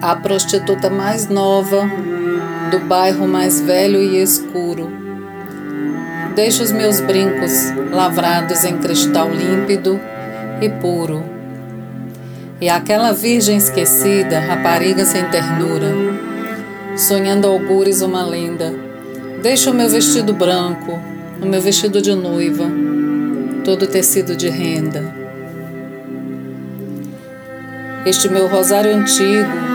a prostituta mais nova do bairro mais velho e escuro. Deixo os meus brincos lavrados em cristal límpido e puro. E aquela virgem esquecida, rapariga sem ternura, sonhando augures uma lenda. Deixo o meu vestido branco, o meu vestido de noiva, todo tecido de renda. Este meu rosário antigo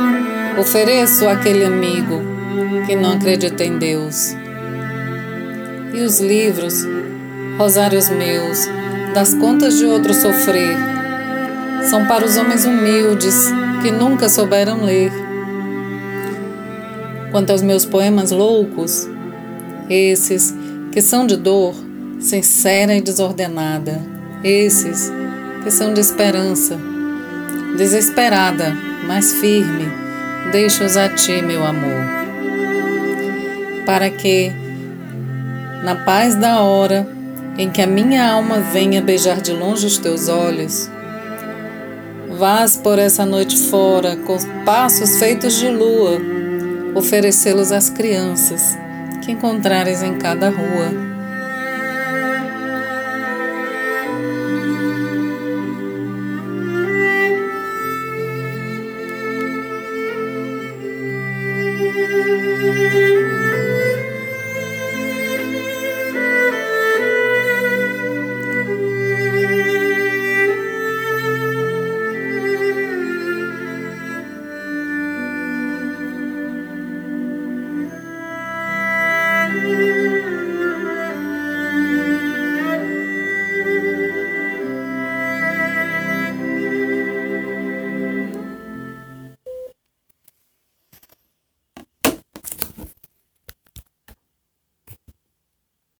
ofereço àquele amigo que não acredita em Deus. E os livros, rosários meus, das contas de outro sofrer, são para os homens humildes que nunca souberam ler. Quanto aos meus poemas loucos, esses que são de dor sincera e desordenada, esses que são de esperança, desesperada, mas firme, deixo-os a ti, meu amor, para que, na paz da hora em que a minha alma venha beijar de longe os teus olhos, vás por essa noite fora com passos feitos de lua, oferecê-los às crianças que encontrares em cada rua. 啊。